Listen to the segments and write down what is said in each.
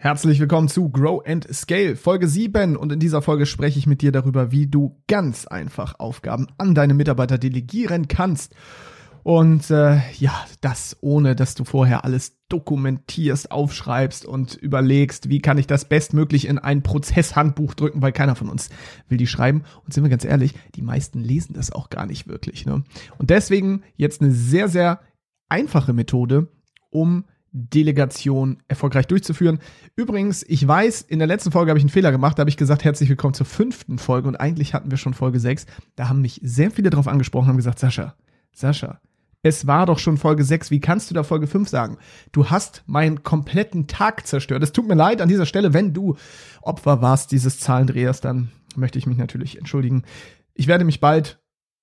Herzlich willkommen zu Grow and Scale, Folge 7. Und in dieser Folge spreche ich mit dir darüber, wie du ganz einfach Aufgaben an deine Mitarbeiter delegieren kannst. Und äh, ja, das ohne, dass du vorher alles dokumentierst, aufschreibst und überlegst, wie kann ich das bestmöglich in ein Prozesshandbuch drücken, weil keiner von uns will die schreiben. Und sind wir ganz ehrlich, die meisten lesen das auch gar nicht wirklich. Ne? Und deswegen jetzt eine sehr, sehr einfache Methode, um Delegation erfolgreich durchzuführen. Übrigens, ich weiß, in der letzten Folge habe ich einen Fehler gemacht. Da habe ich gesagt, herzlich willkommen zur fünften Folge und eigentlich hatten wir schon Folge 6. Da haben mich sehr viele darauf angesprochen und haben gesagt, Sascha, Sascha, es war doch schon Folge 6. Wie kannst du da Folge 5 sagen? Du hast meinen kompletten Tag zerstört. Es tut mir leid an dieser Stelle, wenn du Opfer warst dieses Zahlendrehers, dann möchte ich mich natürlich entschuldigen. Ich werde mich bald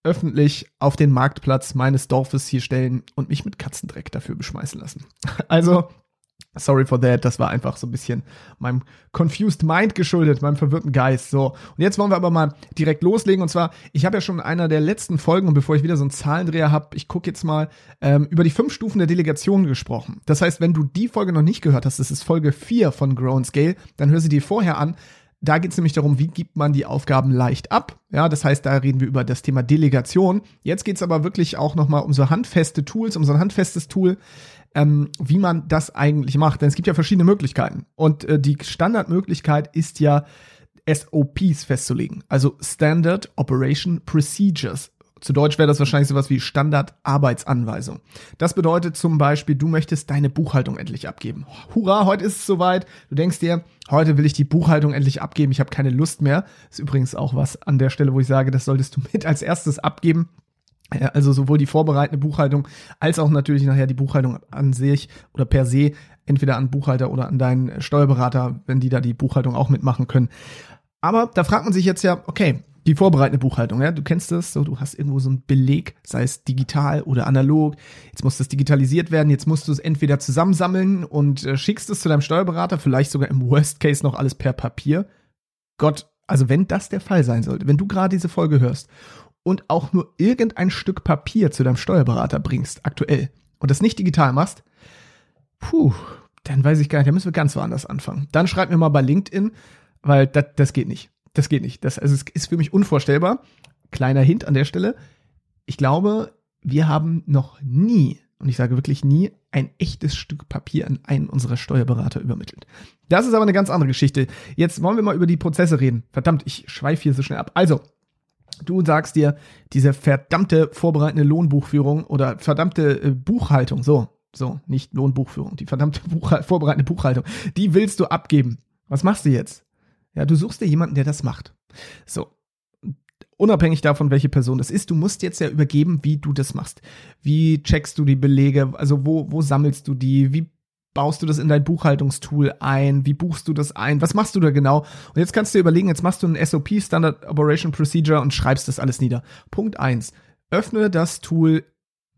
öffentlich auf den Marktplatz meines Dorfes hier stellen und mich mit Katzendreck dafür beschmeißen lassen. Also, sorry for that, das war einfach so ein bisschen meinem confused mind geschuldet, meinem verwirrten Geist. So, und jetzt wollen wir aber mal direkt loslegen. Und zwar, ich habe ja schon in einer der letzten Folgen, und bevor ich wieder so einen Zahlendreher habe, ich gucke jetzt mal, ähm, über die fünf Stufen der Delegation gesprochen. Das heißt, wenn du die Folge noch nicht gehört hast, das ist Folge 4 von Grow and Scale, dann hör sie dir vorher an. Da geht es nämlich darum, wie gibt man die Aufgaben leicht ab. Ja, das heißt, da reden wir über das Thema Delegation. Jetzt geht es aber wirklich auch nochmal um so handfeste Tools, um so ein handfestes Tool, ähm, wie man das eigentlich macht. Denn es gibt ja verschiedene Möglichkeiten. Und äh, die Standardmöglichkeit ist ja, SOPs festzulegen. Also Standard Operation Procedures. Zu Deutsch wäre das wahrscheinlich sowas wie Standardarbeitsanweisung. Das bedeutet zum Beispiel, du möchtest deine Buchhaltung endlich abgeben. Hurra, heute ist es soweit. Du denkst dir, heute will ich die Buchhaltung endlich abgeben. Ich habe keine Lust mehr. Ist übrigens auch was an der Stelle, wo ich sage, das solltest du mit als erstes abgeben. Also sowohl die vorbereitende Buchhaltung als auch natürlich nachher die Buchhaltung an sich oder per se, entweder an Buchhalter oder an deinen Steuerberater, wenn die da die Buchhaltung auch mitmachen können. Aber da fragt man sich jetzt ja, okay, die vorbereitende Buchhaltung, ja, du kennst das, so, du hast irgendwo so einen Beleg, sei es digital oder analog. Jetzt muss das digitalisiert werden, jetzt musst du es entweder zusammensammeln und äh, schickst es zu deinem Steuerberater, vielleicht sogar im Worst Case noch alles per Papier. Gott, also wenn das der Fall sein sollte, wenn du gerade diese Folge hörst und auch nur irgendein Stück Papier zu deinem Steuerberater bringst, aktuell, und das nicht digital machst, puh, dann weiß ich gar nicht, da müssen wir ganz woanders anfangen. Dann schreib mir mal bei LinkedIn, weil das, das geht nicht. Das geht nicht. Das, also es ist für mich unvorstellbar. Kleiner Hint an der Stelle. Ich glaube, wir haben noch nie, und ich sage wirklich nie, ein echtes Stück Papier an einen unserer Steuerberater übermittelt. Das ist aber eine ganz andere Geschichte. Jetzt wollen wir mal über die Prozesse reden. Verdammt, ich schweife hier so schnell ab. Also, du sagst dir, diese verdammte vorbereitende Lohnbuchführung oder verdammte äh, Buchhaltung, so, so, nicht Lohnbuchführung, die verdammte Buchhal vorbereitende Buchhaltung, die willst du abgeben. Was machst du jetzt? Ja, du suchst dir jemanden, der das macht. So. Unabhängig davon, welche Person das ist, du musst jetzt ja übergeben, wie du das machst. Wie checkst du die Belege? Also wo, wo sammelst du die? Wie baust du das in dein Buchhaltungstool ein? Wie buchst du das ein? Was machst du da genau? Und jetzt kannst du dir überlegen, jetzt machst du ein SOP, Standard Operation Procedure und schreibst das alles nieder. Punkt eins: Öffne das Tool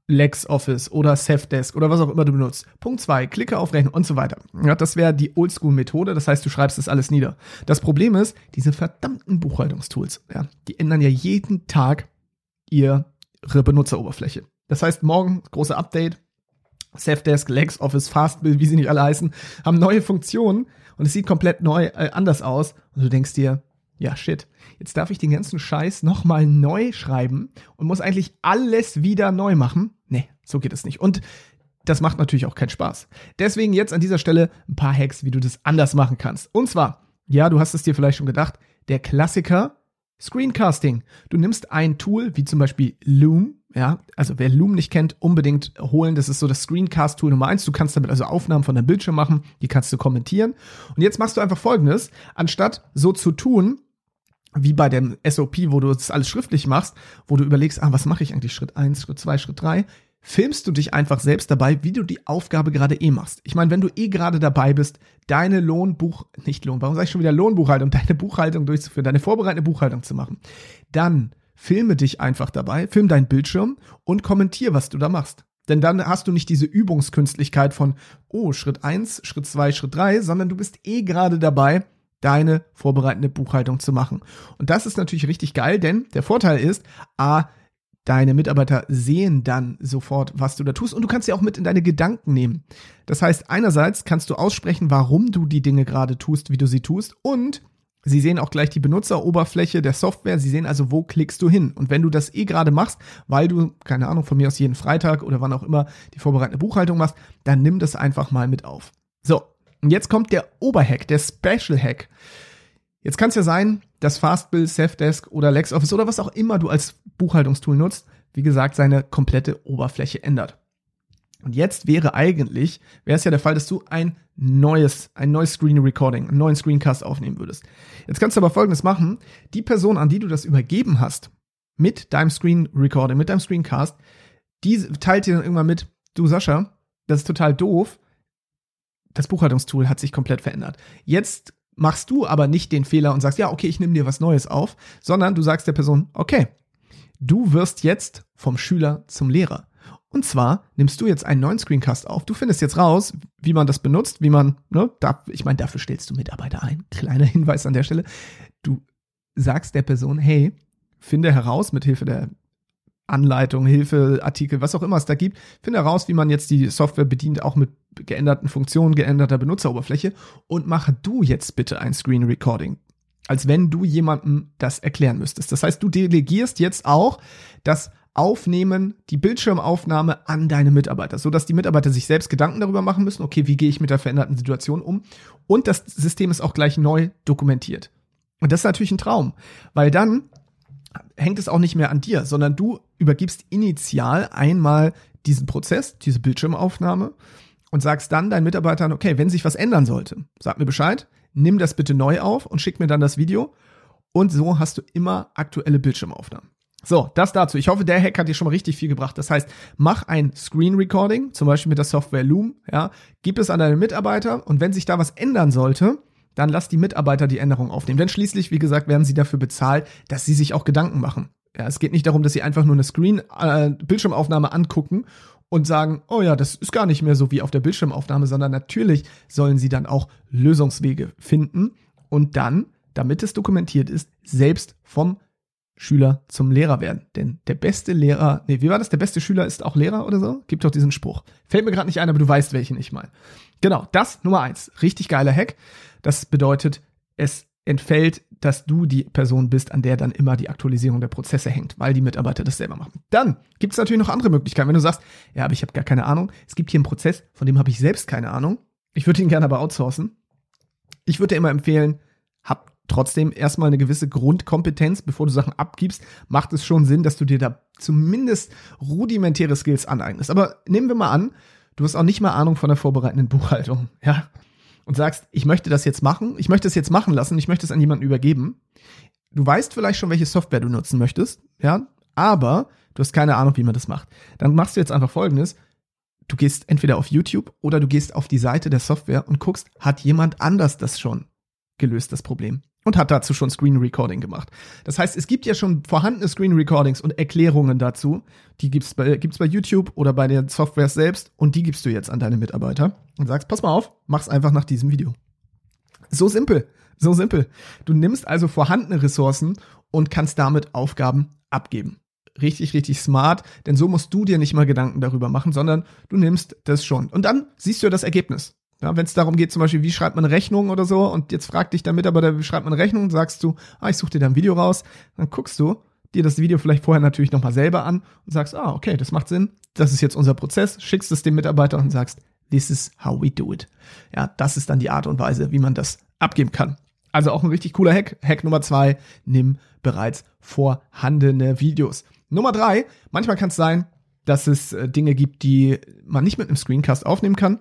LexOffice oder Safdesk oder was auch immer du benutzt. Punkt zwei, klicke auf Rechnen und so weiter. Ja, das wäre die Oldschool-Methode. Das heißt, du schreibst das alles nieder. Das Problem ist, diese verdammten Buchhaltungstools, ja, die ändern ja jeden Tag ihre Benutzeroberfläche. Das heißt, morgen große Update. Safdesk, LexOffice, Fastbill, wie sie nicht alle heißen, haben neue Funktionen und es sieht komplett neu äh, anders aus. Und du denkst dir, ja, shit. Jetzt darf ich den ganzen Scheiß nochmal neu schreiben und muss eigentlich alles wieder neu machen. Nee, so geht es nicht. Und das macht natürlich auch keinen Spaß. Deswegen jetzt an dieser Stelle ein paar Hacks, wie du das anders machen kannst. Und zwar, ja, du hast es dir vielleicht schon gedacht, der Klassiker Screencasting. Du nimmst ein Tool wie zum Beispiel Loom, ja, also wer Loom nicht kennt, unbedingt holen. Das ist so das Screencast-Tool Nummer eins. Du kannst damit also Aufnahmen von deinem Bildschirm machen, die kannst du kommentieren. Und jetzt machst du einfach folgendes, anstatt so zu tun, wie bei dem SOP, wo du das alles schriftlich machst, wo du überlegst, ah, was mache ich eigentlich Schritt eins, Schritt zwei, Schritt drei, filmst du dich einfach selbst dabei, wie du die Aufgabe gerade eh machst. Ich meine, wenn du eh gerade dabei bist, deine Lohnbuch, nicht Lohn, warum sage ich schon wieder Lohnbuchhaltung, deine Buchhaltung durchzuführen, deine vorbereitende Buchhaltung zu machen, dann filme dich einfach dabei, film deinen Bildschirm und kommentier, was du da machst. Denn dann hast du nicht diese Übungskünstlichkeit von, oh, Schritt eins, Schritt zwei, Schritt drei, sondern du bist eh gerade dabei, deine vorbereitende Buchhaltung zu machen. Und das ist natürlich richtig geil, denn der Vorteil ist, a, Deine Mitarbeiter sehen dann sofort, was du da tust und du kannst sie auch mit in deine Gedanken nehmen. Das heißt, einerseits kannst du aussprechen, warum du die Dinge gerade tust, wie du sie tust und Sie sehen auch gleich die Benutzeroberfläche der Software. Sie sehen also, wo klickst du hin. Und wenn du das eh gerade machst, weil du, keine Ahnung, von mir aus jeden Freitag oder wann auch immer die vorbereitende Buchhaltung machst, dann nimm das einfach mal mit auf. So, und jetzt kommt der Oberhack, der Special Hack. Jetzt kann es ja sein, dass Fastbill, Safdesk oder LexOffice oder was auch immer du als Buchhaltungstool nutzt, wie gesagt, seine komplette Oberfläche ändert. Und jetzt wäre eigentlich, wäre es ja der Fall, dass du ein neues, ein neues Screen Recording, einen neuen Screencast aufnehmen würdest. Jetzt kannst du aber Folgendes machen. Die Person, an die du das übergeben hast, mit deinem Screen Recording, mit deinem Screencast, die teilt dir dann irgendwann mit, du Sascha, das ist total doof. Das Buchhaltungstool hat sich komplett verändert. Jetzt machst du aber nicht den Fehler und sagst, ja, okay, ich nehme dir was Neues auf, sondern du sagst der Person, okay, du wirst jetzt vom Schüler zum Lehrer. Und zwar nimmst du jetzt einen neuen Screencast auf. Du findest jetzt raus, wie man das benutzt, wie man, ne, da, ich meine, dafür stellst du Mitarbeiter ein. Kleiner Hinweis an der Stelle. Du sagst der Person, hey, finde heraus mit Hilfe der Anleitung, Hilfe, Artikel, was auch immer es da gibt, finde heraus, wie man jetzt die Software bedient, auch mit geänderten Funktionen, geänderter Benutzeroberfläche und mache du jetzt bitte ein Screen Recording. Als wenn du jemandem das erklären müsstest. Das heißt, du delegierst jetzt auch das Aufnehmen, die Bildschirmaufnahme an deine Mitarbeiter, so dass die Mitarbeiter sich selbst Gedanken darüber machen müssen, okay, wie gehe ich mit der veränderten Situation um? Und das System ist auch gleich neu dokumentiert. Und das ist natürlich ein Traum, weil dann hängt es auch nicht mehr an dir, sondern du übergibst initial einmal diesen Prozess, diese Bildschirmaufnahme und sagst dann deinen Mitarbeitern, okay, wenn sich was ändern sollte, sag mir Bescheid, nimm das bitte neu auf und schick mir dann das Video. Und so hast du immer aktuelle Bildschirmaufnahmen. So, das dazu. Ich hoffe, der Hack hat dir schon mal richtig viel gebracht. Das heißt, mach ein Screen Recording, zum Beispiel mit der Software Loom, ja, gib es an deine Mitarbeiter und wenn sich da was ändern sollte, dann lass die Mitarbeiter die Änderung aufnehmen. Denn schließlich, wie gesagt, werden sie dafür bezahlt, dass sie sich auch Gedanken machen. Ja, es geht nicht darum, dass sie einfach nur eine Screen, äh, Bildschirmaufnahme angucken und sagen, oh ja, das ist gar nicht mehr so wie auf der Bildschirmaufnahme, sondern natürlich sollen sie dann auch Lösungswege finden und dann, damit es dokumentiert ist, selbst vom Schüler zum Lehrer werden. Denn der beste Lehrer, nee, wie war das? Der beste Schüler ist auch Lehrer oder so? Gibt doch diesen Spruch. Fällt mir gerade nicht ein, aber du weißt, welchen ich meine. Genau, das Nummer eins. Richtig geiler Hack. Das bedeutet, es entfällt, dass du die Person bist, an der dann immer die Aktualisierung der Prozesse hängt, weil die Mitarbeiter das selber machen. Dann gibt es natürlich noch andere Möglichkeiten. Wenn du sagst, ja, aber ich habe gar keine Ahnung, es gibt hier einen Prozess, von dem habe ich selbst keine Ahnung. Ich würde ihn gerne aber outsourcen. Ich würde dir immer empfehlen, hab trotzdem erstmal eine gewisse Grundkompetenz, bevor du Sachen abgibst, macht es schon Sinn, dass du dir da zumindest rudimentäre Skills aneignest. Aber nehmen wir mal an, du hast auch nicht mal Ahnung von der vorbereitenden Buchhaltung, ja, und sagst, ich möchte das jetzt machen, ich möchte es jetzt machen lassen, ich möchte es an jemanden übergeben. Du weißt vielleicht schon, welche Software du nutzen möchtest, ja, aber du hast keine Ahnung, wie man das macht. Dann machst du jetzt einfach folgendes. Du gehst entweder auf YouTube oder du gehst auf die Seite der Software und guckst, hat jemand anders das schon gelöst, das Problem? Und hat dazu schon Screen Recording gemacht. Das heißt, es gibt ja schon vorhandene Screen Recordings und Erklärungen dazu. Die gibt's bei, gibt's bei YouTube oder bei der Software selbst und die gibst du jetzt an deine Mitarbeiter und sagst, pass mal auf, mach's einfach nach diesem Video. So simpel, so simpel. Du nimmst also vorhandene Ressourcen und kannst damit Aufgaben abgeben. Richtig, richtig smart, denn so musst du dir nicht mal Gedanken darüber machen, sondern du nimmst das schon. Und dann siehst du das Ergebnis. Ja, Wenn es darum geht, zum Beispiel, wie schreibt man eine Rechnung oder so, und jetzt fragt dich der Mitarbeiter, wie schreibt man eine Rechnung, sagst du, ah, ich suche dir da ein Video raus, dann guckst du dir das Video vielleicht vorher natürlich nochmal selber an und sagst, ah, okay, das macht Sinn, das ist jetzt unser Prozess, schickst es dem Mitarbeiter und sagst, this is how we do it. Ja, das ist dann die Art und Weise, wie man das abgeben kann. Also auch ein richtig cooler Hack. Hack Nummer zwei, nimm bereits vorhandene Videos. Nummer drei, manchmal kann es sein, dass es äh, Dinge gibt, die man nicht mit einem Screencast aufnehmen kann.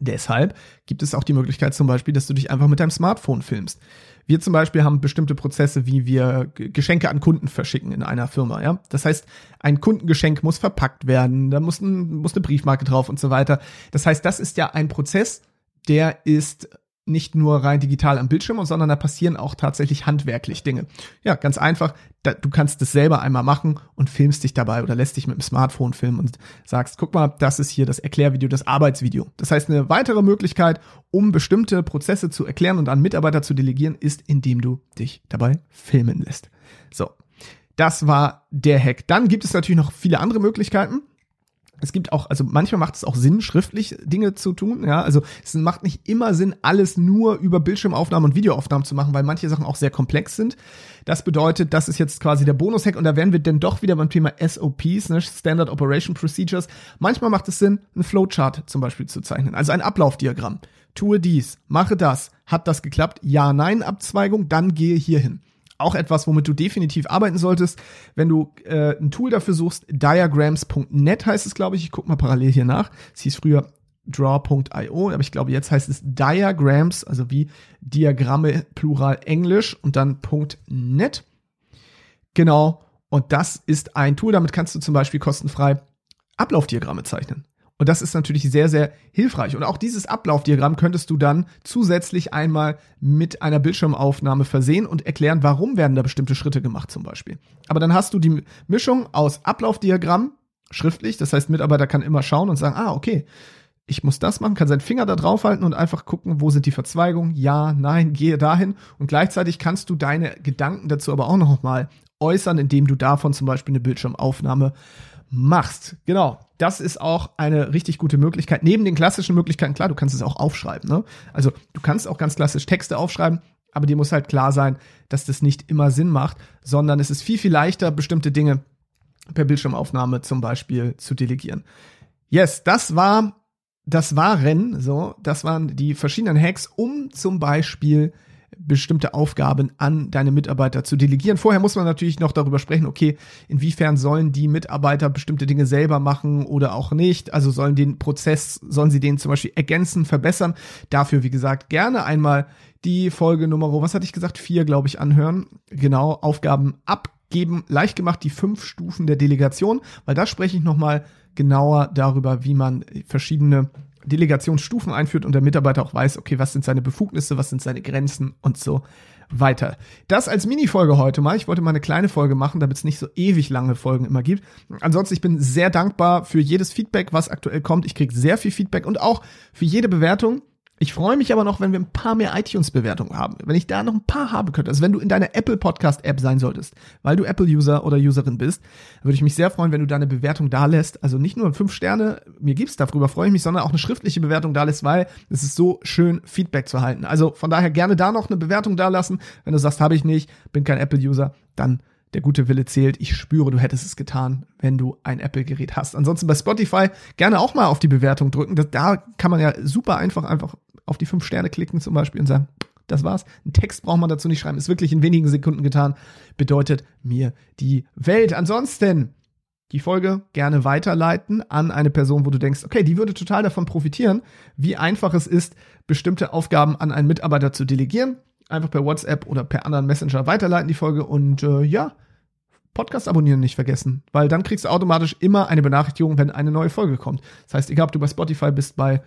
Deshalb gibt es auch die Möglichkeit zum Beispiel, dass du dich einfach mit deinem Smartphone filmst. Wir zum Beispiel haben bestimmte Prozesse, wie wir Geschenke an Kunden verschicken in einer Firma. Ja, das heißt, ein Kundengeschenk muss verpackt werden, da muss, ein, muss eine Briefmarke drauf und so weiter. Das heißt, das ist ja ein Prozess, der ist nicht nur rein digital am Bildschirm, sondern da passieren auch tatsächlich handwerklich Dinge. Ja, ganz einfach. Da, du kannst das selber einmal machen und filmst dich dabei oder lässt dich mit dem Smartphone filmen und sagst, guck mal, das ist hier das Erklärvideo, das Arbeitsvideo. Das heißt, eine weitere Möglichkeit, um bestimmte Prozesse zu erklären und an Mitarbeiter zu delegieren, ist, indem du dich dabei filmen lässt. So. das war der Hack. Dann gibt es natürlich noch viele andere Möglichkeiten. Es gibt auch, also manchmal macht es auch Sinn, schriftlich Dinge zu tun. Ja, also es macht nicht immer Sinn, alles nur über Bildschirmaufnahmen und Videoaufnahmen zu machen, weil manche Sachen auch sehr komplex sind. Das bedeutet, das ist jetzt quasi der Bonus-Hack und da wären wir denn doch wieder beim Thema SOPs, ne, Standard Operation Procedures. Manchmal macht es Sinn, einen Flowchart zum Beispiel zu zeichnen, also ein Ablaufdiagramm. Tue dies, mache das. Hat das geklappt? Ja, nein, Abzweigung, dann gehe hierhin auch etwas, womit du definitiv arbeiten solltest, wenn du äh, ein Tool dafür suchst. Diagrams.net heißt es, glaube ich. Ich gucke mal parallel hier nach. Es hieß früher draw.io, aber ich glaube, jetzt heißt es Diagrams, also wie Diagramme plural Englisch und dann .net. Genau. Und das ist ein Tool, damit kannst du zum Beispiel kostenfrei Ablaufdiagramme zeichnen. Und das ist natürlich sehr, sehr hilfreich. Und auch dieses Ablaufdiagramm könntest du dann zusätzlich einmal mit einer Bildschirmaufnahme versehen und erklären, warum werden da bestimmte Schritte gemacht zum Beispiel. Aber dann hast du die Mischung aus Ablaufdiagramm, schriftlich, das heißt, Mitarbeiter kann immer schauen und sagen, ah, okay, ich muss das machen, kann seinen Finger da draufhalten und einfach gucken, wo sind die Verzweigungen, ja, nein, gehe dahin. Und gleichzeitig kannst du deine Gedanken dazu aber auch noch mal äußern, indem du davon zum Beispiel eine Bildschirmaufnahme machst. Genau. Das ist auch eine richtig gute Möglichkeit. Neben den klassischen Möglichkeiten, klar, du kannst es auch aufschreiben. Ne? Also du kannst auch ganz klassisch Texte aufschreiben, aber dir muss halt klar sein, dass das nicht immer Sinn macht, sondern es ist viel, viel leichter, bestimmte Dinge per Bildschirmaufnahme zum Beispiel zu delegieren. Yes, das war, das waren, so, das waren die verschiedenen Hacks, um zum Beispiel bestimmte Aufgaben an deine Mitarbeiter zu delegieren. Vorher muss man natürlich noch darüber sprechen, okay, inwiefern sollen die Mitarbeiter bestimmte Dinge selber machen oder auch nicht. Also sollen den Prozess, sollen sie den zum Beispiel ergänzen, verbessern. Dafür, wie gesagt, gerne einmal die Folge Nummer, was hatte ich gesagt, vier, glaube ich, anhören. Genau, Aufgaben abgeben, leicht gemacht, die fünf Stufen der Delegation, weil da spreche ich nochmal genauer darüber, wie man verschiedene Delegationsstufen einführt und der Mitarbeiter auch weiß, okay, was sind seine Befugnisse, was sind seine Grenzen und so weiter. Das als Mini-Folge heute mal. Ich wollte mal eine kleine Folge machen, damit es nicht so ewig lange Folgen immer gibt. Ansonsten, ich bin sehr dankbar für jedes Feedback, was aktuell kommt. Ich kriege sehr viel Feedback und auch für jede Bewertung. Ich freue mich aber noch, wenn wir ein paar mehr iTunes-Bewertungen haben. Wenn ich da noch ein paar haben könnte. Also wenn du in deiner Apple Podcast-App sein solltest, weil du Apple-User oder Userin bist, würde ich mich sehr freuen, wenn du da eine Bewertung da lässt. Also nicht nur fünf Sterne, mir gibt's, darüber freue ich mich, sondern auch eine schriftliche Bewertung da lässt, weil es ist so schön, Feedback zu halten. Also von daher gerne da noch eine Bewertung da lassen. Wenn du sagst, habe ich nicht, bin kein Apple-User, dann der gute Wille zählt. Ich spüre, du hättest es getan, wenn du ein Apple-Gerät hast. Ansonsten bei Spotify gerne auch mal auf die Bewertung drücken. Da kann man ja super einfach einfach auf die fünf Sterne klicken zum Beispiel und sagen, das war's. Ein Text braucht man dazu nicht schreiben. Ist wirklich in wenigen Sekunden getan. Bedeutet mir die Welt. Ansonsten die Folge gerne weiterleiten an eine Person, wo du denkst, okay, die würde total davon profitieren, wie einfach es ist, bestimmte Aufgaben an einen Mitarbeiter zu delegieren. Einfach per WhatsApp oder per anderen Messenger weiterleiten die Folge und äh, ja, Podcast abonnieren nicht vergessen, weil dann kriegst du automatisch immer eine Benachrichtigung, wenn eine neue Folge kommt. Das heißt, egal ob du bei Spotify bist, bei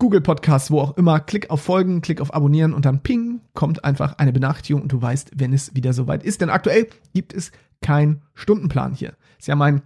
Google Podcasts, wo auch immer, klick auf Folgen, klick auf Abonnieren und dann ping, kommt einfach eine Benachrichtigung und du weißt, wenn es wieder soweit ist. Denn aktuell gibt es keinen Stundenplan hier. Ist ja mein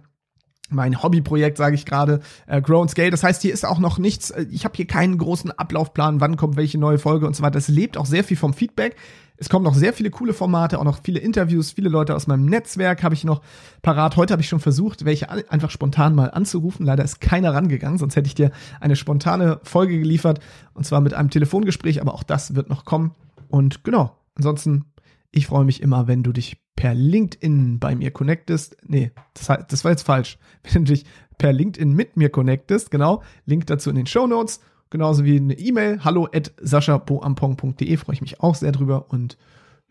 mein Hobbyprojekt, sage ich gerade, äh, Grow and Scale. Das heißt, hier ist auch noch nichts, äh, ich habe hier keinen großen Ablaufplan, wann kommt welche neue Folge und so weiter. Es lebt auch sehr viel vom Feedback. Es kommen noch sehr viele coole Formate, auch noch viele Interviews, viele Leute aus meinem Netzwerk habe ich noch parat. Heute habe ich schon versucht, welche einfach spontan mal anzurufen. Leider ist keiner rangegangen, sonst hätte ich dir eine spontane Folge geliefert. Und zwar mit einem Telefongespräch, aber auch das wird noch kommen. Und genau, ansonsten, ich freue mich immer, wenn du dich per LinkedIn bei mir connectest. Nee, das, das war jetzt falsch. Wenn du dich per LinkedIn mit mir connectest, genau. Link dazu in den Show Notes genauso wie eine E-Mail, hallo at sascha.boampong.de, freue ich mich auch sehr drüber und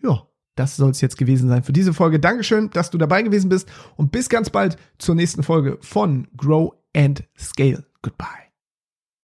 ja, das soll es jetzt gewesen sein für diese Folge. Dankeschön, dass du dabei gewesen bist und bis ganz bald zur nächsten Folge von Grow and Scale. Goodbye.